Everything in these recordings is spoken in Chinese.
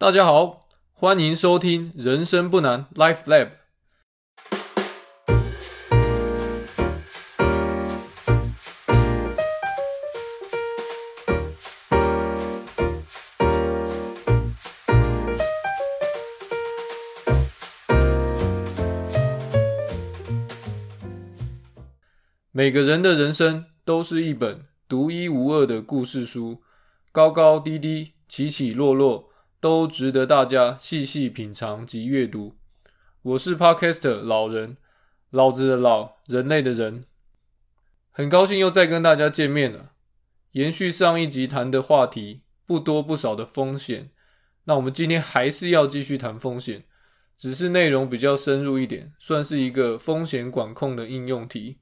大家好，欢迎收听《人生不难》Life Lab。每个人的人生都是一本独一无二的故事书，高高低低，起起落落，都值得大家细细品尝及阅读。我是 Podcaster 老人，老子的老，人类的人，很高兴又再跟大家见面了。延续上一集谈的话题，不多不少的风险，那我们今天还是要继续谈风险，只是内容比较深入一点，算是一个风险管控的应用题。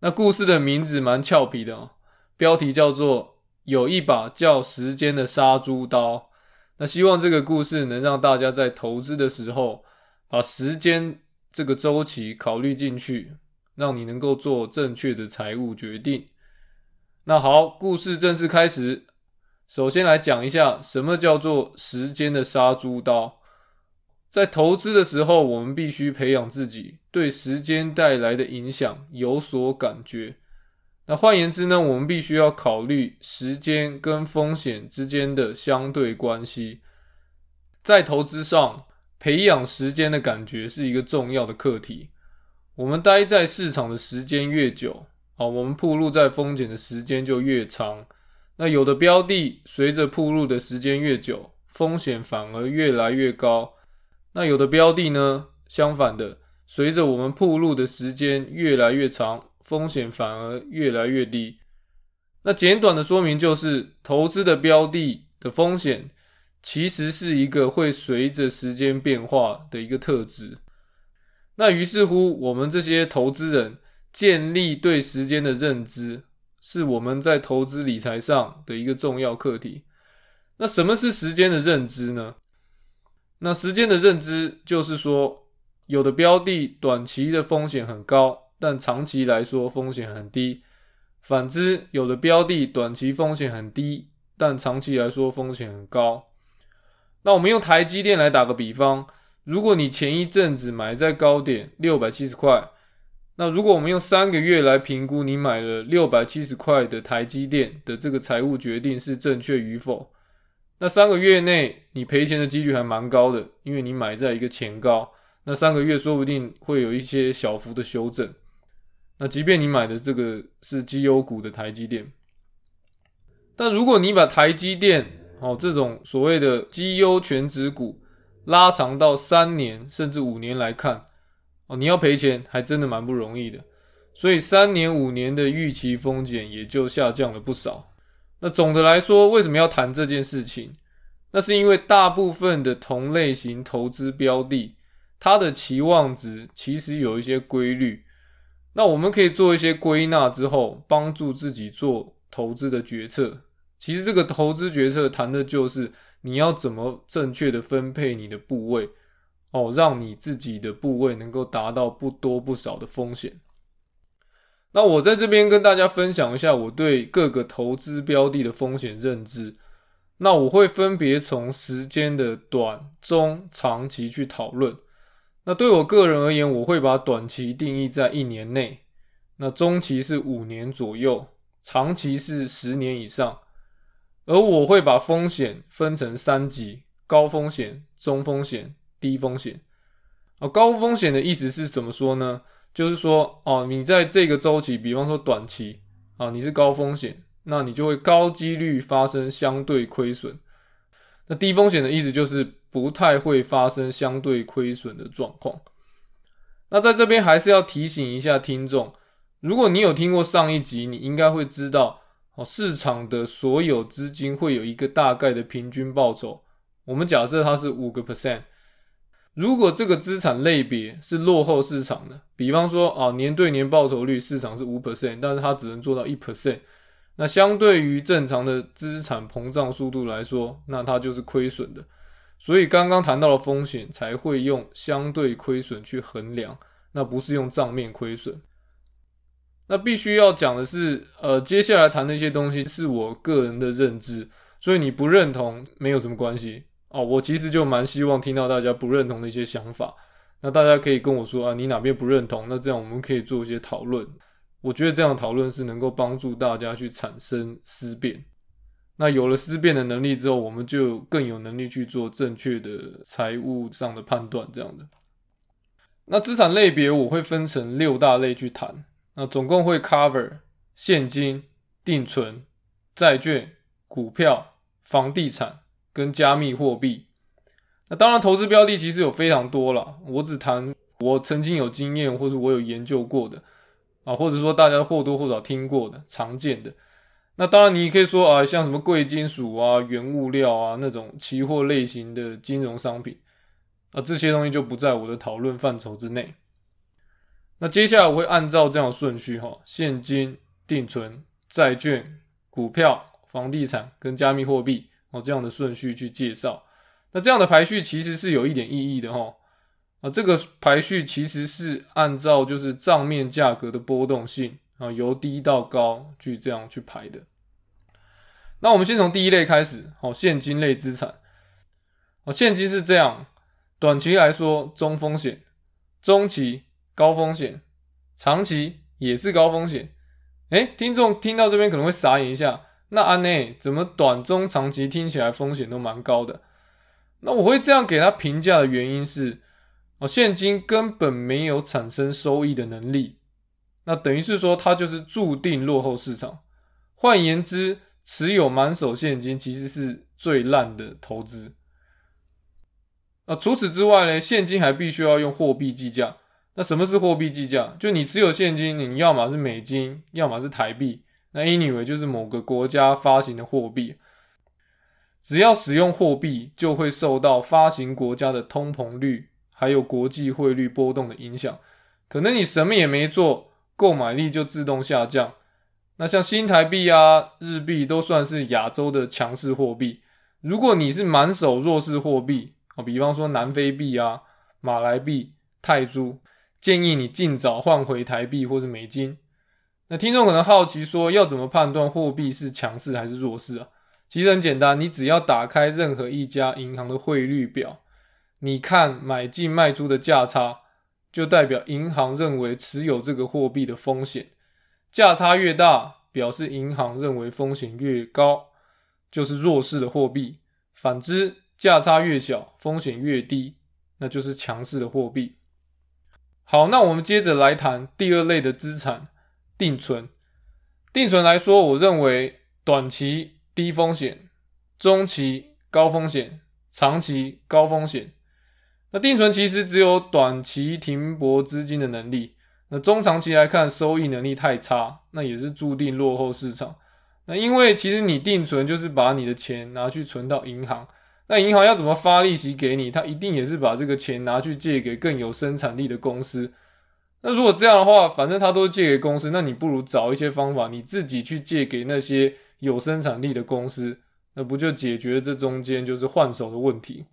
那故事的名字蛮俏皮的哦，标题叫做“有一把叫时间的杀猪刀”。那希望这个故事能让大家在投资的时候，把时间这个周期考虑进去，让你能够做正确的财务决定。那好，故事正式开始。首先来讲一下什么叫做时间的杀猪刀。在投资的时候，我们必须培养自己对时间带来的影响有所感觉。那换言之呢，我们必须要考虑时间跟风险之间的相对关系。在投资上，培养时间的感觉是一个重要的课题。我们待在市场的时间越久，啊，我们铺路在风险的时间就越长。那有的标的随着铺路的时间越久，风险反而越来越高。那有的标的呢，相反的，随着我们铺路的时间越来越长，风险反而越来越低。那简短的说明就是，投资的标的的风险其实是一个会随着时间变化的一个特质。那于是乎，我们这些投资人建立对时间的认知，是我们在投资理财上的一个重要课题。那什么是时间的认知呢？那时间的认知就是说，有的标的短期的风险很高，但长期来说风险很低；反之，有的标的短期风险很低，但长期来说风险很高。那我们用台积电来打个比方，如果你前一阵子买在高点六百七十块，那如果我们用三个月来评估你买了六百七十块的台积电的这个财务决定是正确与否？那三个月内你赔钱的几率还蛮高的，因为你买在一个前高，那三个月说不定会有一些小幅的修正。那即便你买的这个是绩优股的台积电，但如果你把台积电哦这种所谓的绩优全值股拉长到三年甚至五年来看，哦你要赔钱还真的蛮不容易的。所以三年五年的预期风险也就下降了不少。那总的来说，为什么要谈这件事情？那是因为大部分的同类型投资标的，它的期望值其实有一些规律。那我们可以做一些归纳之后，帮助自己做投资的决策。其实这个投资决策谈的就是你要怎么正确的分配你的部位，哦，让你自己的部位能够达到不多不少的风险。那我在这边跟大家分享一下我对各个投资标的的风险认知。那我会分别从时间的短、中、长期去讨论。那对我个人而言，我会把短期定义在一年内，那中期是五年左右，长期是十年以上。而我会把风险分成三级：高风险、中风险、低风险。啊，高风险的意思是怎么说呢？就是说，哦，你在这个周期，比方说短期啊，你是高风险，那你就会高几率发生相对亏损。那低风险的意思就是不太会发生相对亏损的状况。那在这边还是要提醒一下听众，如果你有听过上一集，你应该会知道，哦，市场的所有资金会有一个大概的平均报酬。我们假设它是五个 percent。如果这个资产类别是落后市场的，比方说啊年对年报酬率市场是五 percent，但是它只能做到一 percent，那相对于正常的资产膨胀速度来说，那它就是亏损的。所以刚刚谈到了风险，才会用相对亏损去衡量，那不是用账面亏损。那必须要讲的是，呃，接下来谈的一些东西是我个人的认知，所以你不认同没有什么关系。哦，我其实就蛮希望听到大家不认同的一些想法。那大家可以跟我说啊，你哪边不认同？那这样我们可以做一些讨论。我觉得这样讨论是能够帮助大家去产生思辨。那有了思辨的能力之后，我们就更有能力去做正确的财务上的判断。这样的。那资产类别我会分成六大类去谈。那总共会 cover 现金、定存、债券、股票、房地产跟加密货币。那当然，投资标的其实有非常多了。我只谈我曾经有经验或者我有研究过的啊，或者说大家或多或少听过的常见的。那当然，你也可以说啊，像什么贵金属啊、原物料啊那种期货类型的金融商品啊，这些东西就不在我的讨论范畴之内。那接下来我会按照这样顺序哈：现金、定存、债券、股票、房地产跟加密货币哦这样的顺序去介绍。那这样的排序其实是有一点意义的哈，啊，这个排序其实是按照就是账面价格的波动性啊，由低到高去这样去排的。那我们先从第一类开始，好，现金类资产，哦，现金是这样，短期来说中风险，中期高风险，长期也是高风险。诶，听众听到这边可能会傻眼一下，那安内怎么短中长期听起来风险都蛮高的？那我会这样给他评价的原因是，哦，现金根本没有产生收益的能力，那等于是说它就是注定落后市场。换言之，持有满手现金其实是最烂的投资。啊，除此之外呢，现金还必须要用货币计价。那什么是货币计价？就你持有现金，你要么是美金，要么是台币，那 anyway 就是某个国家发行的货币。只要使用货币，就会受到发行国家的通膨率，还有国际汇率波动的影响。可能你什么也没做，购买力就自动下降。那像新台币啊、日币都算是亚洲的强势货币。如果你是满手弱势货币啊，比方说南非币啊、马来币、泰铢，建议你尽早换回台币或者美金。那听众可能好奇说，要怎么判断货币是强势还是弱势啊？其实很简单，你只要打开任何一家银行的汇率表，你看买进卖出的价差，就代表银行认为持有这个货币的风险。价差越大，表示银行认为风险越高，就是弱势的货币。反之，价差越小，风险越低，那就是强势的货币。好，那我们接着来谈第二类的资产——定存。定存来说，我认为短期。低风险、中期高风险、长期高风险。那定存其实只有短期停泊资金的能力，那中长期来看收益能力太差，那也是注定落后市场。那因为其实你定存就是把你的钱拿去存到银行，那银行要怎么发利息给你？它一定也是把这个钱拿去借给更有生产力的公司。那如果这样的话，反正他都借给公司，那你不如找一些方法，你自己去借给那些。有生产力的公司，那不就解决这中间就是换手的问题？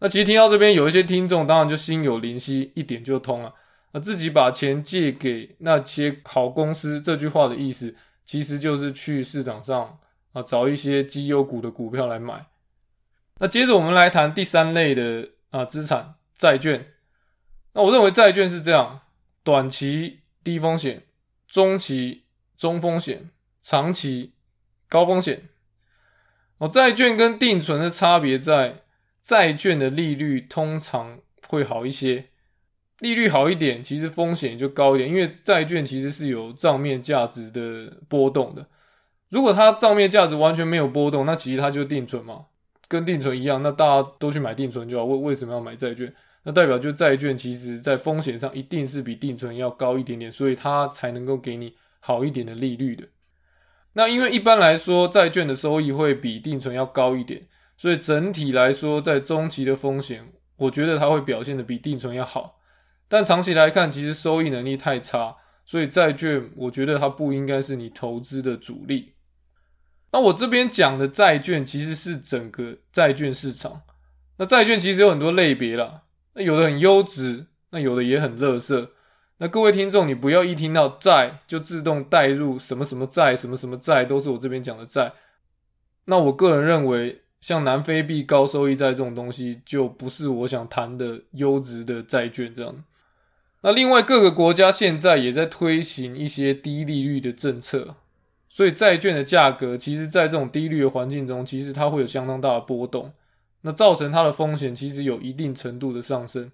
那其实听到这边有一些听众，当然就心有灵犀，一点就通了。啊自己把钱借给那些好公司，这句话的意思其实就是去市场上啊找一些绩优股的股票来买。那接着我们来谈第三类的啊资产债券。那我认为债券是这样：短期低风险，中期中风险，长期。高风险哦，债券跟定存的差别在债券的利率通常会好一些，利率好一点，其实风险就高一点，因为债券其实是有账面价值的波动的。如果它账面价值完全没有波动，那其实它就定存嘛，跟定存一样，那大家都去买定存就好。为为什么要买债券？那代表就债券其实在风险上一定是比定存要高一点点，所以它才能够给你好一点的利率的。那因为一般来说，债券的收益会比定存要高一点，所以整体来说，在中期的风险，我觉得它会表现的比定存要好。但长期来看，其实收益能力太差，所以债券我觉得它不应该是你投资的主力。那我这边讲的债券其实是整个债券市场。那债券其实有很多类别啦，那有的很优质，那有的也很垃圾。那各位听众，你不要一听到债就自动带入什么什么债、什么什么债，都是我这边讲的债。那我个人认为，像南非币高收益债这种东西，就不是我想谈的优质的债券这样。那另外各个国家现在也在推行一些低利率的政策，所以债券的价格其实，在这种低率的环境中，其实它会有相当大的波动，那造成它的风险其实有一定程度的上升。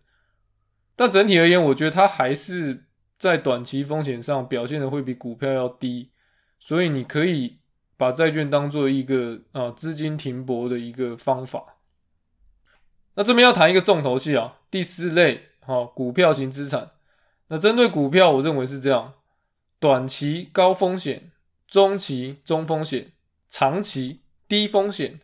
但整体而言，我觉得它还是在短期风险上表现的会比股票要低，所以你可以把债券当做一个啊资金停泊的一个方法。那这边要谈一个重头戏啊，第四类好股票型资产。那针对股票，我认为是这样：短期高风险，中期中风险，长期低风险。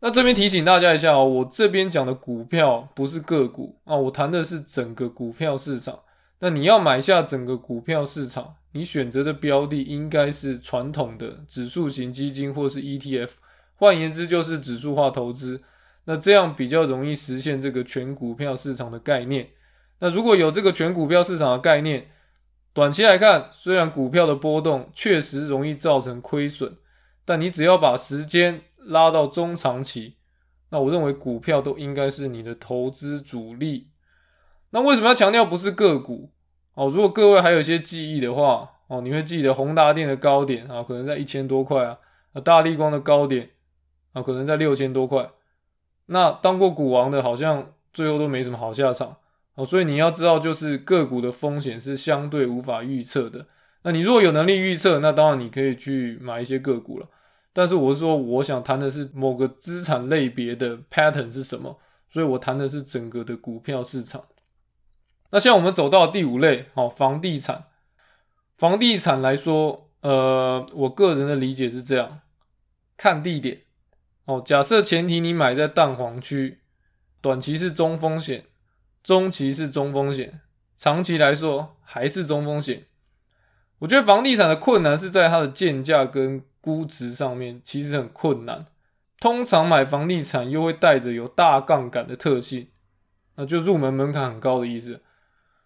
那这边提醒大家一下哦，我这边讲的股票不是个股啊，我谈的是整个股票市场。那你要买下整个股票市场，你选择的标的应该是传统的指数型基金或是 ETF，换言之就是指数化投资。那这样比较容易实现这个全股票市场的概念。那如果有这个全股票市场的概念，短期来看，虽然股票的波动确实容易造成亏损，但你只要把时间拉到中长期，那我认为股票都应该是你的投资主力。那为什么要强调不是个股？哦，如果各位还有一些记忆的话，哦，你会记得宏达电的高点啊，可能在一千多块啊，啊，大力光的高点啊，可能在六千多块。那当过股王的，好像最后都没什么好下场。哦，所以你要知道，就是个股的风险是相对无法预测的。那你如果有能力预测，那当然你可以去买一些个股了。但是我是说，我想谈的是某个资产类别的 pattern 是什么，所以我谈的是整个的股票市场。那像我们走到第五类，哦，房地产。房地产来说，呃，我个人的理解是这样：看地点。哦，假设前提你买在蛋黄区，短期是中风险。中期是中风险，长期来说还是中风险。我觉得房地产的困难是在它的建价跟估值上面，其实很困难。通常买房地产又会带着有大杠杆的特性，那就入门门槛很高的意思。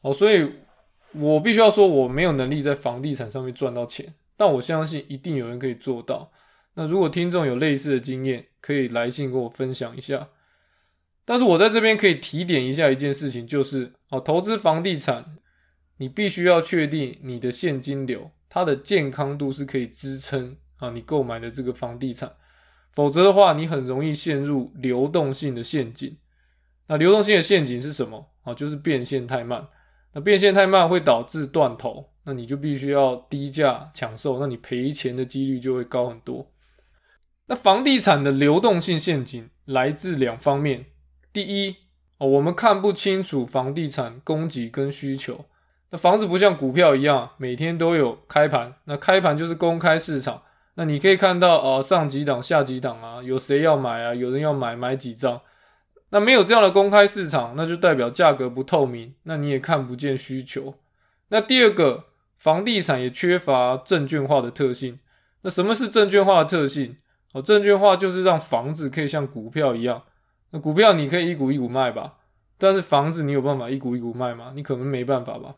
哦，所以我必须要说，我没有能力在房地产上面赚到钱，但我相信一定有人可以做到。那如果听众有类似的经验，可以来信跟我分享一下。但是我在这边可以提点一下一件事情，就是哦，投资房地产，你必须要确定你的现金流它的健康度是可以支撑啊你购买的这个房地产，否则的话，你很容易陷入流动性的陷阱。那流动性的陷阱是什么啊？就是变现太慢。那变现太慢会导致断头，那你就必须要低价抢售，那你赔钱的几率就会高很多。那房地产的流动性陷阱来自两方面。第一哦，我们看不清楚房地产供给跟需求。那房子不像股票一样，每天都有开盘。那开盘就是公开市场，那你可以看到啊，上几档、下几档啊，有谁要买啊？有人要买，买几张。那没有这样的公开市场，那就代表价格不透明，那你也看不见需求。那第二个，房地产也缺乏证券化的特性。那什么是证券化的特性？哦，证券化就是让房子可以像股票一样。那股票你可以一股一股卖吧，但是房子你有办法一股一股卖吗？你可能没办法吧。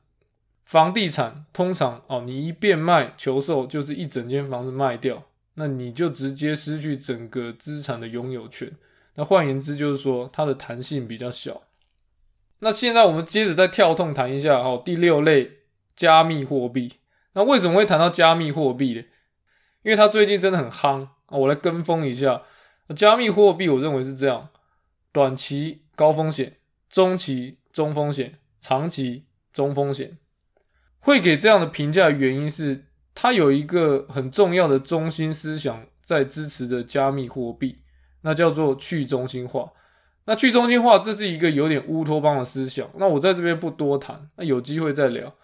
房地产通常哦，你一变卖求售就是一整间房子卖掉，那你就直接失去整个资产的拥有权。那换言之就是说，它的弹性比较小。那现在我们接着再跳痛谈一下哦，第六类加密货币。那为什么会谈到加密货币呢？因为它最近真的很夯，我来跟风一下。加密货币我认为是这样。短期高风险，中期中风险，长期中风险，会给这样的评价原因是，它有一个很重要的中心思想在支持着加密货币，那叫做去中心化。那去中心化这是一个有点乌托邦的思想，那我在这边不多谈，那有机会再聊。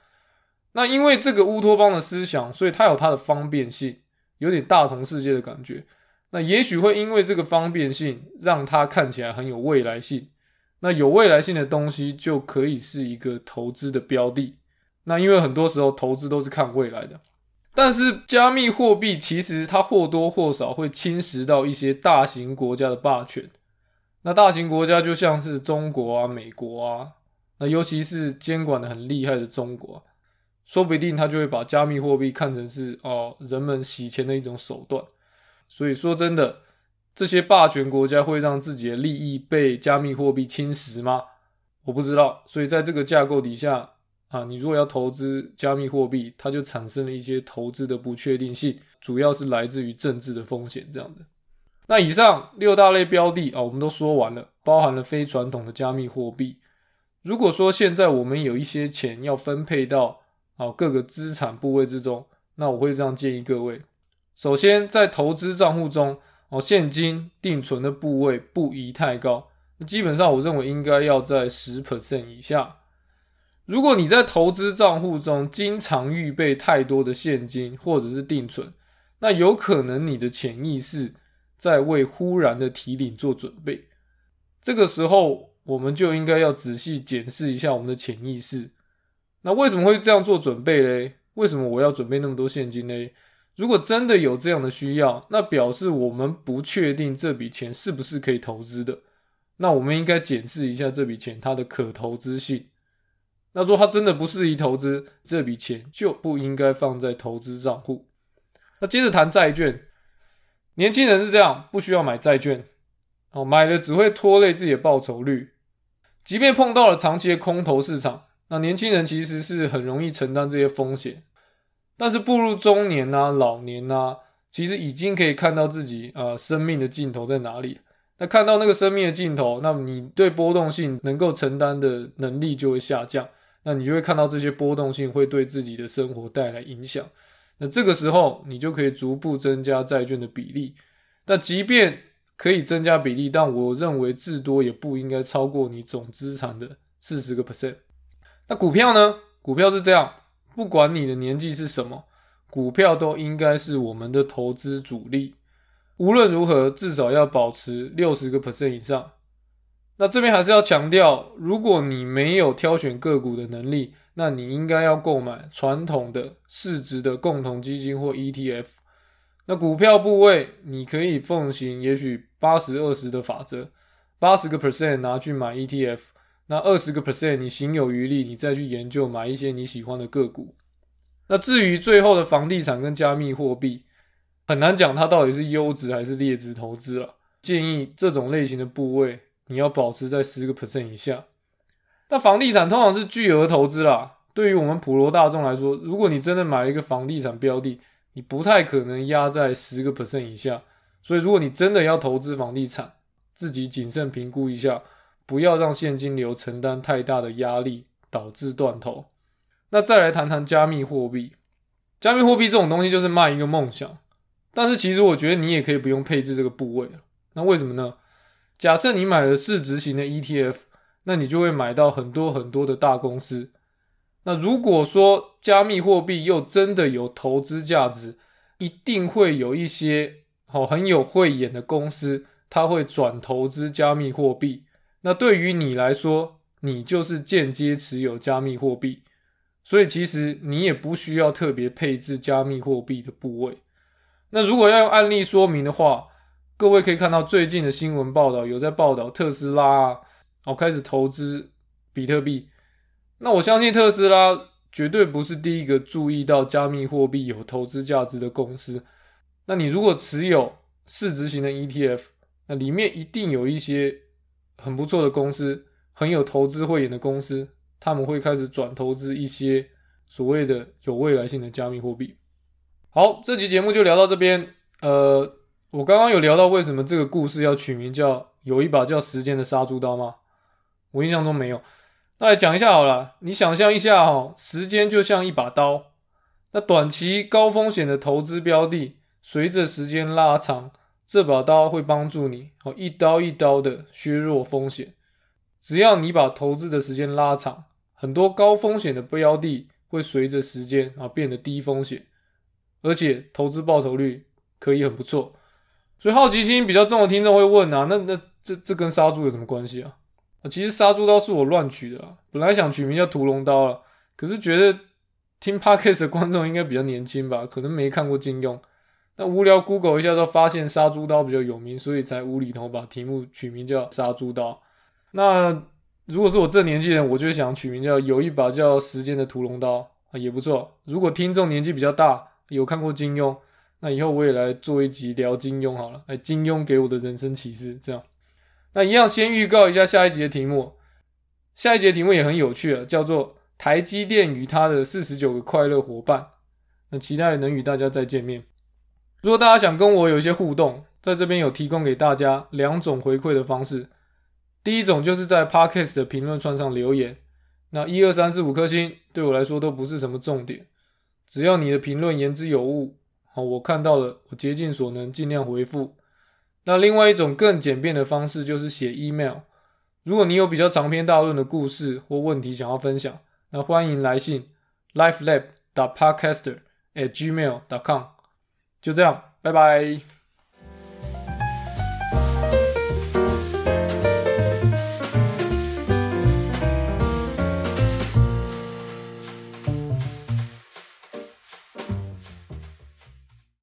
那因为这个乌托邦的思想，所以它有它的方便性，有点大同世界的感觉。那也许会因为这个方便性，让它看起来很有未来性。那有未来性的东西就可以是一个投资的标的。那因为很多时候投资都是看未来的，但是加密货币其实它或多或少会侵蚀到一些大型国家的霸权。那大型国家就像是中国啊、美国啊，那尤其是监管的很厉害的中国，说不定他就会把加密货币看成是哦人们洗钱的一种手段。所以说真的，这些霸权国家会让自己的利益被加密货币侵蚀吗？我不知道。所以在这个架构底下啊，你如果要投资加密货币，它就产生了一些投资的不确定性，主要是来自于政治的风险这样的。那以上六大类标的啊，我们都说完了，包含了非传统的加密货币。如果说现在我们有一些钱要分配到好各个资产部位之中，那我会这样建议各位：首先在投资账户中哦，现金定存的部位不宜太高，基本上我认为应该要在十 percent 以下。如果你在投资账户中经常预备太多的现金或者是定存，那有可能你的潜意识。在为忽然的提领做准备，这个时候我们就应该要仔细检视一下我们的潜意识。那为什么会这样做准备嘞？为什么我要准备那么多现金嘞？如果真的有这样的需要，那表示我们不确定这笔钱是不是可以投资的。那我们应该检视一下这笔钱它的可投资性。那如果它真的不适宜投资，这笔钱就不应该放在投资账户。那接着谈债券。年轻人是这样，不需要买债券，哦，买了只会拖累自己的报酬率。即便碰到了长期的空头市场，那年轻人其实是很容易承担这些风险。但是步入中年呐、老年呐，其实已经可以看到自己呃生命的尽头在哪里。那看到那个生命的尽头，那么你对波动性能够承担的能力就会下降。那你就会看到这些波动性会对自己的生活带来影响。那这个时候，你就可以逐步增加债券的比例。但即便可以增加比例，但我认为至多也不应该超过你总资产的四十个 percent。那股票呢？股票是这样，不管你的年纪是什么，股票都应该是我们的投资主力。无论如何，至少要保持六十个 percent 以上。那这边还是要强调，如果你没有挑选个股的能力，那你应该要购买传统的市值的共同基金或 ETF。那股票部位你可以奉行也许八十二十的法则，八十个 percent 拿去买 ETF，那二十个 percent 你行有余力，你再去研究买一些你喜欢的个股。那至于最后的房地产跟加密货币，很难讲它到底是优质还是劣质投资了。建议这种类型的部位你要保持在十个 percent 以下。那房地产通常是巨额投资啦。对于我们普罗大众来说，如果你真的买了一个房地产标的，你不太可能压在十个 percent 以下。所以，如果你真的要投资房地产，自己谨慎评估一下，不要让现金流承担太大的压力，导致断头。那再来谈谈加密货币。加密货币这种东西就是卖一个梦想，但是其实我觉得你也可以不用配置这个部位那为什么呢？假设你买了市值型的 ETF。那你就会买到很多很多的大公司。那如果说加密货币又真的有投资价值，一定会有一些好很有慧眼的公司，它会转投资加密货币。那对于你来说，你就是间接持有加密货币，所以其实你也不需要特别配置加密货币的部位。那如果要用案例说明的话，各位可以看到最近的新闻报道，有在报道特斯拉啊。哦，开始投资比特币，那我相信特斯拉绝对不是第一个注意到加密货币有投资价值的公司。那你如果持有市值型的 ETF，那里面一定有一些很不错的公司，很有投资慧眼的公司，他们会开始转投资一些所谓的有未来性的加密货币。好，这期节目就聊到这边。呃，我刚刚有聊到为什么这个故事要取名叫有一把叫时间的杀猪刀吗？我印象中没有，那来讲一下好了。你想象一下哈，时间就像一把刀，那短期高风险的投资标的，随着时间拉长，这把刀会帮助你哦，一刀一刀的削弱风险。只要你把投资的时间拉长，很多高风险的标的会随着时间啊变得低风险，而且投资报酬率可以很不错。所以好奇心比较重的听众会问啊，那那这这跟杀猪有什么关系啊？啊其实杀猪刀是我乱取的啊，本来想取名叫屠龙刀了，可是觉得听 podcast 的观众应该比较年轻吧，可能没看过金庸。那无聊 Google 一下，都发现杀猪刀比较有名，所以才无厘头把题目取名叫杀猪刀。那如果是我这年纪人，我就想取名叫有一把叫时间的屠龙刀啊，也不错。如果听众年纪比较大，有看过金庸，那以后我也来做一集聊金庸好了，哎，金庸给我的人生启示这样。那一样先预告一下下一集的题目，下一集的题目也很有趣啊，叫做台积电与它的四十九个快乐伙伴。那期待能与大家再见面。如果大家想跟我有一些互动，在这边有提供给大家两种回馈的方式。第一种就是在 Podcast 的评论串上留言，那一二三四五颗星对我来说都不是什么重点，只要你的评论言之有物，好，我看到了，我竭尽所能尽量回复。那另外一种更简便的方式就是写 email，如果你有比较长篇大论的故事或问题想要分享，那欢迎来信：Lifelab、Podcaster、At Gmail.com 就这样，拜拜。